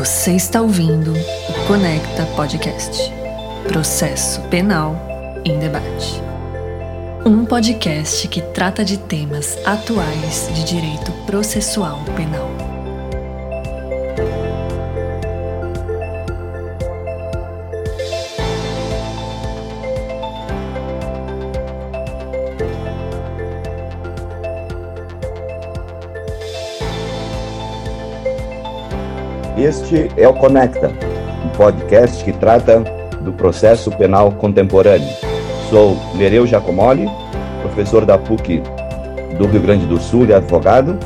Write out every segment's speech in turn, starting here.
Você está ouvindo o Conecta Podcast Processo Penal em Debate. Um podcast que trata de temas atuais de direito processual penal. Este é o Conecta, um podcast que trata do processo penal contemporâneo. Sou Nereu Giacomoli, professor da PUC do Rio Grande do Sul e advogado.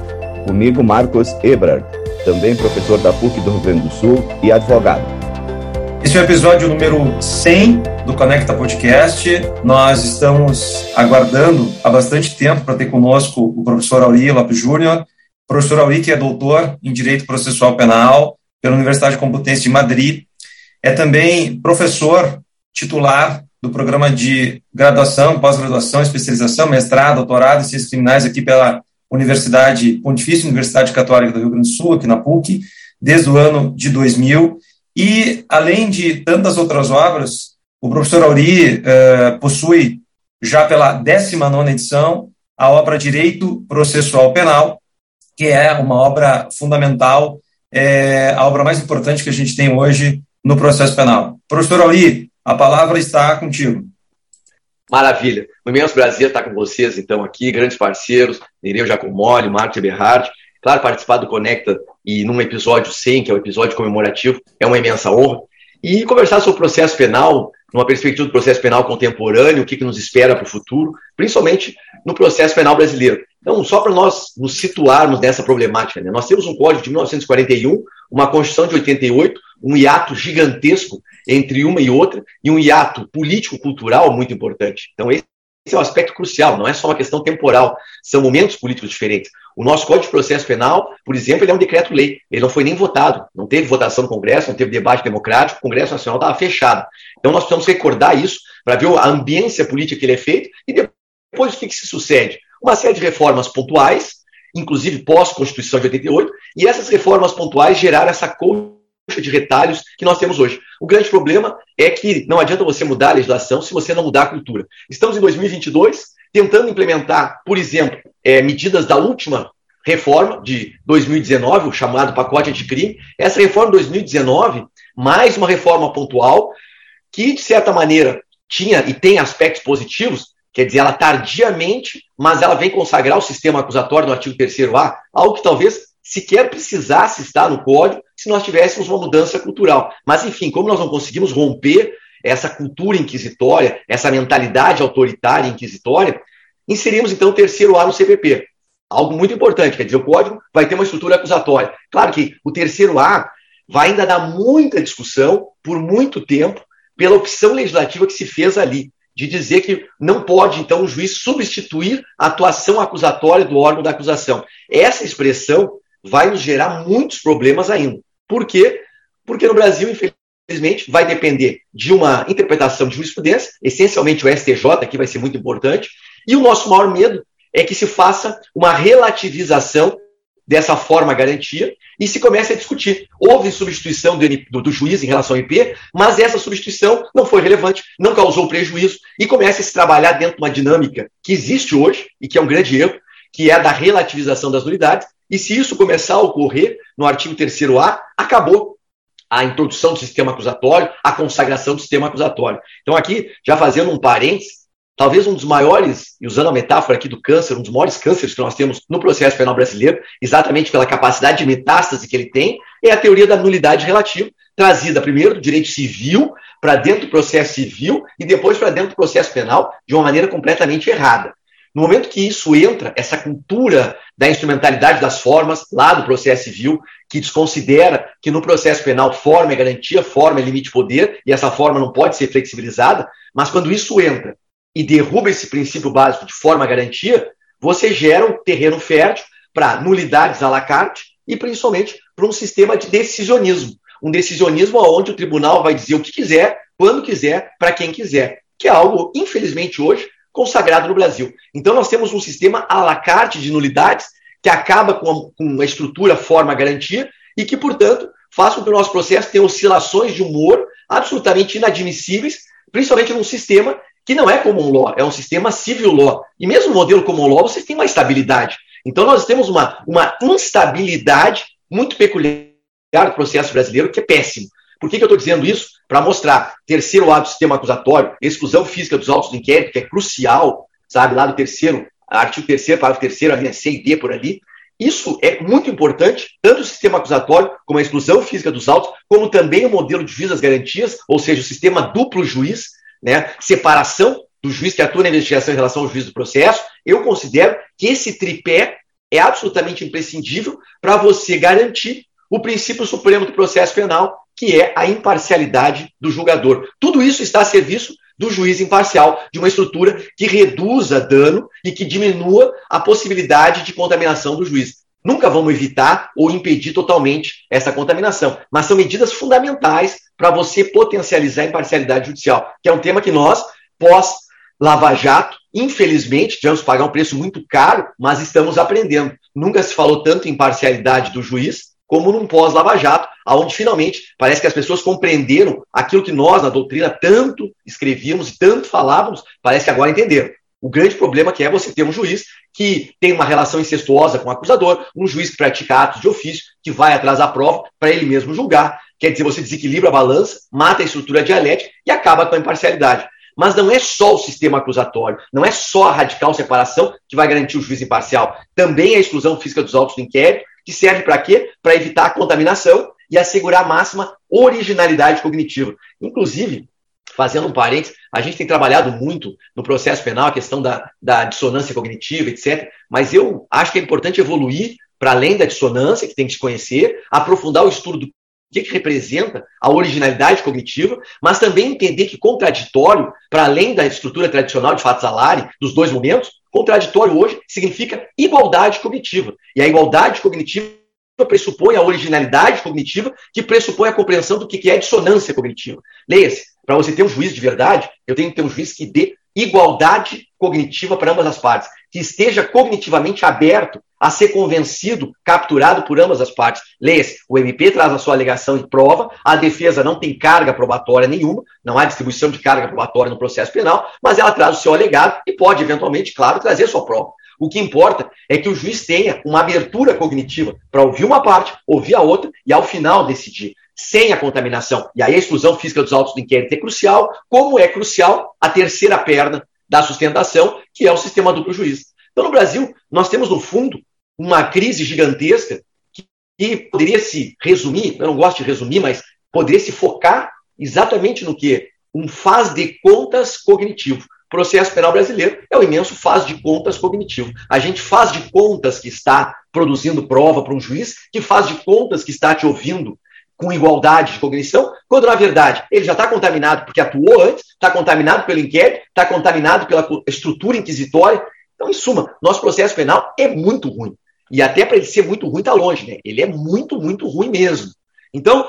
Comigo, Marcos Ebrard, também professor da PUC do Rio Grande do Sul e advogado. Esse é o episódio número 100 do Conecta Podcast. Nós estamos aguardando há bastante tempo para ter conosco o professor Auri Lopes Júnior. Professor Auri, que é doutor em Direito Processual Penal, pela Universidade Complutense de Madrid. É também professor titular do programa de graduação, pós-graduação, especialização, mestrado, doutorado em ciências criminais aqui pela Universidade Pontifícia Universidade Católica do Rio Grande do Sul, aqui na PUC, desde o ano de 2000. E, além de tantas outras obras, o professor Auri uh, possui, já pela 19 edição, a obra Direito Processual Penal, que é uma obra fundamental é a obra mais importante que a gente tem hoje no processo penal. Professor Ali, a palavra está contigo. Maravilha. Um imenso prazer estar com vocês, então, aqui, grandes parceiros, Nereu Giacomoli, Marco Eberhard. Claro, participar do Conecta e num episódio 100, que é um episódio comemorativo, é uma imensa honra. E conversar sobre o processo penal, numa perspectiva do processo penal contemporâneo, o que, que nos espera para o futuro, principalmente no processo penal brasileiro. Então, só para nós nos situarmos nessa problemática, né? nós temos um código de 1941, uma Constituição de 88, um hiato gigantesco entre uma e outra, e um hiato político-cultural muito importante. Então, esse é um aspecto crucial, não é só uma questão temporal, são momentos políticos diferentes. O nosso Código de Processo Penal, por exemplo, ele é um decreto-lei, ele não foi nem votado, não teve votação no Congresso, não teve debate democrático, o Congresso Nacional estava fechado. Então, nós precisamos recordar isso para ver a ambiência política que ele é feito e depois o que, que se sucede uma série de reformas pontuais, inclusive pós-Constituição de 88, e essas reformas pontuais geraram essa colcha de retalhos que nós temos hoje. O grande problema é que não adianta você mudar a legislação se você não mudar a cultura. Estamos em 2022 tentando implementar, por exemplo, é, medidas da última reforma de 2019, o chamado pacote anticrime. Essa reforma de 2019, mais uma reforma pontual, que, de certa maneira, tinha e tem aspectos positivos, Quer dizer, ela tardiamente, mas ela vem consagrar o sistema acusatório no artigo 3A, algo que talvez sequer precisasse estar no código se nós tivéssemos uma mudança cultural. Mas, enfim, como nós não conseguimos romper essa cultura inquisitória, essa mentalidade autoritária inquisitória, inserimos então o terceiro A no CPP. Algo muito importante, quer dizer, o código vai ter uma estrutura acusatória. Claro que o terceiro A vai ainda dar muita discussão por muito tempo pela opção legislativa que se fez ali de dizer que não pode, então, o juiz substituir a atuação acusatória do órgão da acusação. Essa expressão vai nos gerar muitos problemas ainda. Por quê? Porque no Brasil, infelizmente, vai depender de uma interpretação de jurisprudência, essencialmente o STJ, que vai ser muito importante, e o nosso maior medo é que se faça uma relativização dessa forma garantia e se começa a discutir. Houve substituição do, do, do, juiz em relação ao IP, mas essa substituição não foi relevante, não causou prejuízo e começa a se trabalhar dentro de uma dinâmica que existe hoje e que é um grande erro, que é a da relativização das nulidades. E se isso começar a ocorrer no artigo 3A, acabou a introdução do sistema acusatório, a consagração do sistema acusatório. Então, aqui, já fazendo um parênteses, talvez um dos maiores, e usando a metáfora aqui do câncer, um dos maiores cânceres que nós temos no processo penal brasileiro, exatamente pela capacidade de metástase que ele tem, é a teoria da nulidade relativa, trazida primeiro do direito civil para dentro do processo civil e depois para dentro do processo penal de uma maneira completamente errada. No momento que isso entra, essa cultura da instrumentalidade das formas lá do processo civil, que desconsidera que no processo penal forma é garantia, forma é limite de poder, e essa forma não pode ser flexibilizada, mas quando isso entra e derruba esse princípio básico de forma garantia, você gera um terreno fértil para nulidades à la carte e principalmente para um sistema de decisionismo. Um decisionismo onde o tribunal vai dizer o que quiser, quando quiser, para quem quiser, que é algo, infelizmente, hoje consagrado no Brasil. Então, nós temos um sistema à la carte de nulidades que acaba com a, estrutura forma garantia e que, portanto, faz com que o nosso processo tenha oscilações de humor absolutamente inadmissíveis, principalmente num sistema que não é common law, é um sistema civil law. E mesmo no modelo common law, você tem uma estabilidade. Então, nós temos uma, uma instabilidade muito peculiar do processo brasileiro, que é péssimo. Por que, que eu estou dizendo isso? Para mostrar terceiro ato do sistema acusatório, exclusão física dos autos do inquérito, que é crucial, sabe, lá do terceiro, artigo terceiro, parágrafo terceiro, a linha C e D por ali. Isso é muito importante, tanto o sistema acusatório, como a exclusão física dos autos, como também o modelo de das garantias, ou seja, o sistema duplo juiz, né, separação do juiz que atua na investigação em relação ao juiz do processo. Eu considero que esse tripé é absolutamente imprescindível para você garantir o princípio supremo do processo penal, que é a imparcialidade do julgador. Tudo isso está a serviço do juiz imparcial, de uma estrutura que reduza dano e que diminua a possibilidade de contaminação do juiz. Nunca vamos evitar ou impedir totalmente essa contaminação, mas são medidas fundamentais para você potencializar a imparcialidade judicial, que é um tema que nós, pós Lava Jato, infelizmente, tivemos que pagar um preço muito caro, mas estamos aprendendo. Nunca se falou tanto em imparcialidade do juiz como num pós-Lava Jato, onde finalmente parece que as pessoas compreenderam aquilo que nós, na doutrina, tanto escrevíamos e tanto falávamos, parece que agora entenderam. O grande problema que é você ter um juiz que tem uma relação incestuosa com o acusador, um juiz que pratica atos de ofício, que vai atrás da prova para ele mesmo julgar. Quer dizer, você desequilibra a balança, mata a estrutura dialética e acaba com a imparcialidade. Mas não é só o sistema acusatório, não é só a radical separação que vai garantir o juiz imparcial. Também a exclusão física dos autos do inquérito, que serve para quê? Para evitar a contaminação e assegurar a máxima originalidade cognitiva. Inclusive, fazendo um parênteses, a gente tem trabalhado muito no processo penal a questão da, da dissonância cognitiva, etc. Mas eu acho que é importante evoluir para além da dissonância, que tem que se conhecer, aprofundar o estudo do que, que representa a originalidade cognitiva, mas também entender que contraditório, para além da estrutura tradicional de Fatzalari, dos dois momentos, contraditório hoje significa igualdade cognitiva. E a igualdade cognitiva pressupõe a originalidade cognitiva, que pressupõe a compreensão do que é dissonância cognitiva. Leia-se, para você ter um juiz de verdade, eu tenho que ter um juiz que dê igualdade cognitiva para ambas as partes, que esteja cognitivamente aberto a ser convencido, capturado por ambas as partes. Leia-se, o MP traz a sua alegação e prova, a defesa não tem carga probatória nenhuma, não há distribuição de carga probatória no processo penal, mas ela traz o seu alegado e pode, eventualmente, claro, trazer sua prova. O que importa é que o juiz tenha uma abertura cognitiva para ouvir uma parte, ouvir a outra e, ao final, decidir sem a contaminação. E aí a exclusão física dos autos do inquérito é crucial, como é crucial a terceira perna da sustentação, que é o sistema duplo juiz. Então, no Brasil, nós temos, no fundo, uma crise gigantesca que, poderia se resumir, eu não gosto de resumir, mas poderia se focar exatamente no que? Um faz de contas cognitivo. O processo penal brasileiro é o imenso faz de contas cognitivo. A gente faz de contas que está produzindo prova para um juiz, que faz de contas que está te ouvindo com igualdade de cognição, quando na verdade ele já está contaminado porque atuou antes, está contaminado pelo inquérito, está contaminado pela estrutura inquisitória. Então, em suma, nosso processo penal é muito ruim. E até para ele ser muito ruim, está longe, né? Ele é muito, muito ruim mesmo. Então,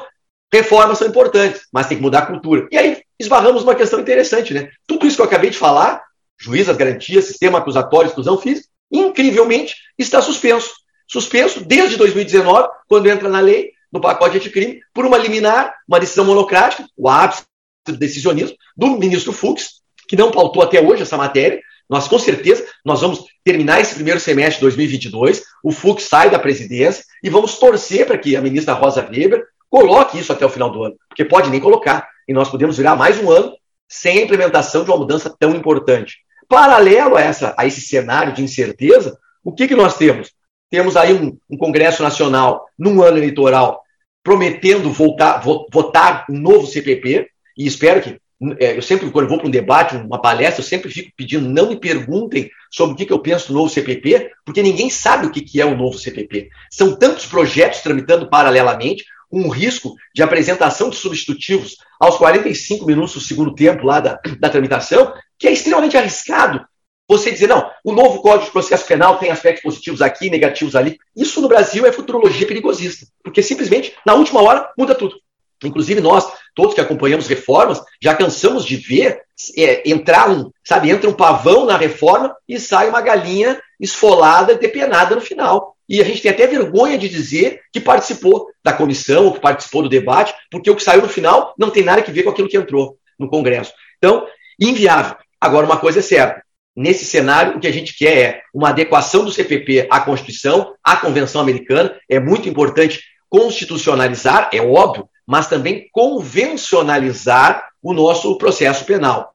reformas são importantes, mas tem que mudar a cultura. E aí esbarramos uma questão interessante, né? Tudo isso que eu acabei de falar, juiz, as garantias, sistema acusatório, exclusão física, incrivelmente está suspenso. Suspenso desde 2019, quando entra na lei, no pacote anticrime, por uma liminar, uma decisão monocrática, o ápice do decisionismo, do ministro Fux, que não pautou até hoje essa matéria. Nós, com certeza, nós vamos terminar esse primeiro semestre de 2022, o Fux sai da presidência e vamos torcer para que a ministra Rosa Weber coloque isso até o final do ano, porque pode nem colocar, e nós podemos virar mais um ano sem a implementação de uma mudança tão importante. Paralelo a, essa, a esse cenário de incerteza, o que, que nós temos? Temos aí um, um Congresso Nacional, num ano eleitoral, prometendo voltar, votar um novo CPP, e espero que, é, eu sempre, quando vou para um debate, uma palestra, eu sempre fico pedindo, não me perguntem sobre o que, que eu penso do novo CPP, porque ninguém sabe o que, que é o novo CPP. São tantos projetos tramitando paralelamente, com um risco de apresentação de substitutivos aos 45 minutos do segundo tempo lá da, da tramitação, que é extremamente arriscado você dizer, não, o novo Código de Processo Penal tem aspectos positivos aqui, negativos ali. Isso no Brasil é futurologia perigosista, porque simplesmente, na última hora, muda tudo. Inclusive nós, todos que acompanhamos reformas, já cansamos de ver é, entrar um, sabe, entra um pavão na reforma e sai uma galinha esfolada, depenada no final. e a gente tem até vergonha de dizer que participou da comissão ou que participou do debate, porque o que saiu no final não tem nada a ver com aquilo que entrou no Congresso. Então, inviável. Agora, uma coisa é certa: nesse cenário, o que a gente quer é uma adequação do CPP à Constituição, à Convenção Americana. É muito importante constitucionalizar, é óbvio, mas também convencionalizar o nosso processo penal.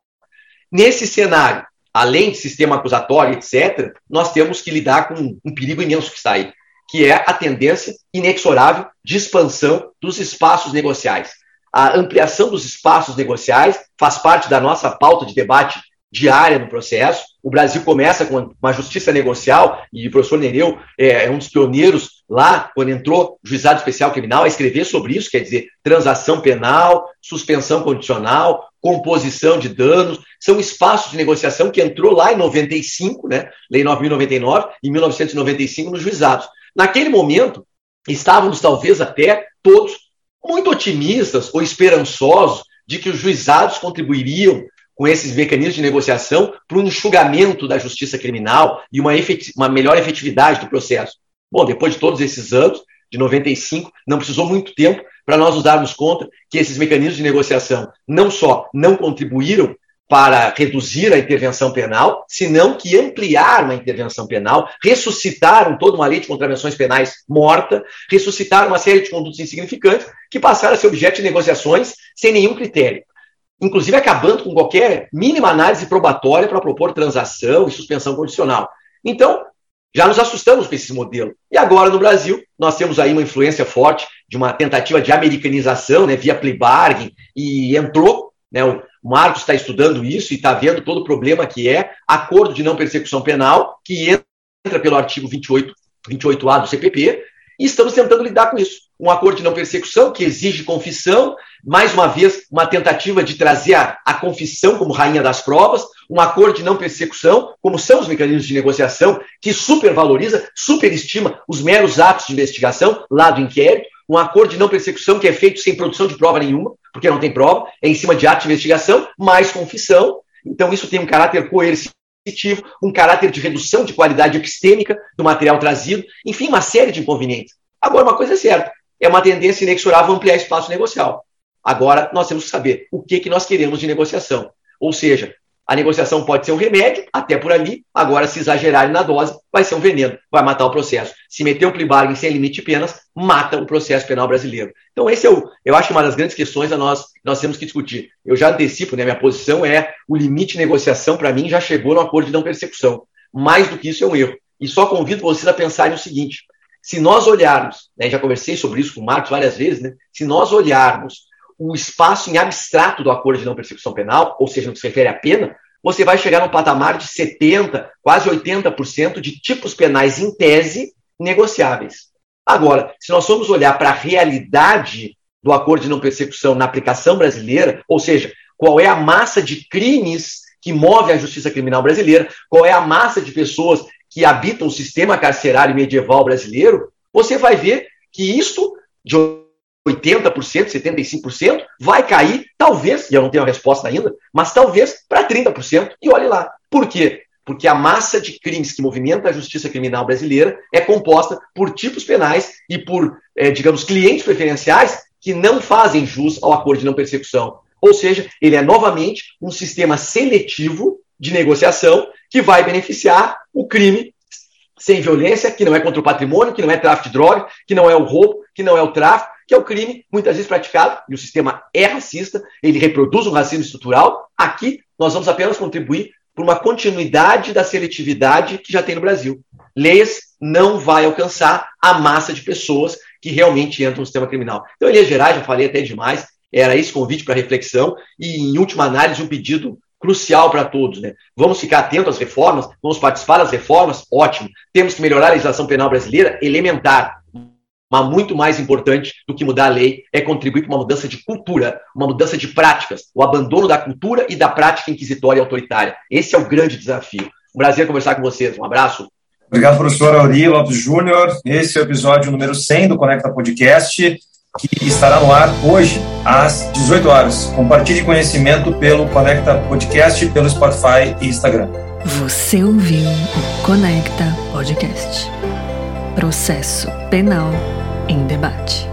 Nesse cenário, além de sistema acusatório, etc., nós temos que lidar com um perigo imenso que está aí, que é a tendência inexorável de expansão dos espaços negociais. A ampliação dos espaços negociais faz parte da nossa pauta de debate diária no processo. O Brasil começa com uma justiça negocial, e o professor Nereu é, é um dos pioneiros lá, quando entrou juizado especial criminal, a escrever sobre isso, quer dizer, transação penal, suspensão condicional, composição de danos, são espaços de negociação que entrou lá em 95, né, Lei 9.099, em 1995, nos juizados. Naquele momento, estávamos talvez até todos muito otimistas ou esperançosos de que os juizados contribuiriam com esses mecanismos de negociação para um enxugamento da justiça criminal e uma, uma melhor efetividade do processo. Bom, depois de todos esses anos, de 95, não precisou muito tempo para nós nos darmos conta que esses mecanismos de negociação não só não contribuíram para reduzir a intervenção penal, senão que ampliaram a intervenção penal, ressuscitaram toda uma lei de contravenções penais morta, ressuscitaram uma série de condutos insignificantes que passaram a ser objeto de negociações sem nenhum critério inclusive acabando com qualquer mínima análise probatória para propor transação e suspensão condicional. Então, já nos assustamos com esse modelo. E agora, no Brasil, nós temos aí uma influência forte de uma tentativa de americanização, né, via plea bargain, e entrou, né, o Marcos está estudando isso e está vendo todo o problema que é acordo de não persecução penal, que entra pelo artigo 28, 28A do CPP, e estamos tentando lidar com isso. Um acordo de não persecução que exige confissão, mais uma vez, uma tentativa de trazer a, a, confissão como rainha das provas, um acordo de não persecução, como são os mecanismos de negociação, que supervaloriza, superestima os meros atos de investigação lá do inquérito, um acordo de não persecução que é feito sem produção de prova nenhuma, porque não tem prova, é em cima de ato de investigação, mais confissão. Então, isso tem um caráter coercitivo um caráter de redução de qualidade epistêmica do material trazido, enfim, uma série de inconvenientes. Agora, uma coisa é certa, é uma tendência inexorável ampliar espaço negocial. Agora, nós temos que saber o que, que nós queremos de negociação. Ou seja, a negociação pode ser um remédio, até por ali. Agora, se exagerarem na dose, vai ser um veneno, vai matar o processo. Se meter um plea sem limite de penas, mata o processo penal brasileiro. Então, esse é o, eu acho uma das grandes questões a nós nós temos que discutir. Eu já antecipo, né, minha posição é o limite de negociação, para mim, já chegou no acordo de não persecução. Mais do que isso é um erro. E só convido vocês a pensarem o seguinte: se nós olharmos, né, já conversei sobre isso com o Marcos várias vezes, né, se nós olharmos o espaço em abstrato do acordo de não persecução penal, ou seja, no que se refere à pena, você vai chegar no patamar de 70%, quase 80% de tipos penais em tese negociáveis. Agora, se nós formos olhar para a realidade do acordo de não persecução na aplicação brasileira, ou seja, qual é a massa de crimes que move a justiça criminal brasileira, qual é a massa de pessoas que habitam o sistema carcerário medieval brasileiro, você vai ver que isso, de 80%, 75%, vai cair, talvez, e eu não tenho a resposta ainda, mas talvez para 30%. E olhe lá. Por quê? Porque a massa de crimes que movimenta a justiça criminal brasileira é composta por tipos penais e por, é, digamos, clientes preferenciais que não fazem jus ao acordo de não persecução. Ou seja, ele é novamente um sistema seletivo de negociação que vai beneficiar o crime sem violência, que não é contra o patrimônio, que não é tráfico de droga, que não é o roubo, que não é o tráfico, que é o crime muitas vezes praticado, e o sistema é racista, ele reproduz um racismo estrutural. Aqui, nós vamos apenas contribuir por uma continuidade da seletividade que já tem no Brasil. Leis não vai alcançar a massa de pessoas que realmente entram no sistema criminal. Então, em linhas gerais, já falei até demais, era esse convite para reflexão e, em última análise, um pedido crucial para todos. Né? Vamos ficar atentos às reformas, vamos participar das reformas, ótimo. Temos que melhorar a legislação penal brasileira, elementar mas muito mais importante do que mudar a lei é contribuir para uma mudança de cultura, uma mudança de práticas, o abandono da cultura e da prática inquisitória e autoritária. Esse é o grande desafio. Um prazer conversar com vocês. Um abraço. Obrigado, professor Auri Lopes Júnior. Esse é o episódio número 100 do Conecta Podcast, que estará no ar hoje, às 18 horas. Compartilhe conhecimento pelo Conecta Podcast, pelo Spotify e Instagram. Você ouviu o Conecta Podcast. Processo Penal em Debate.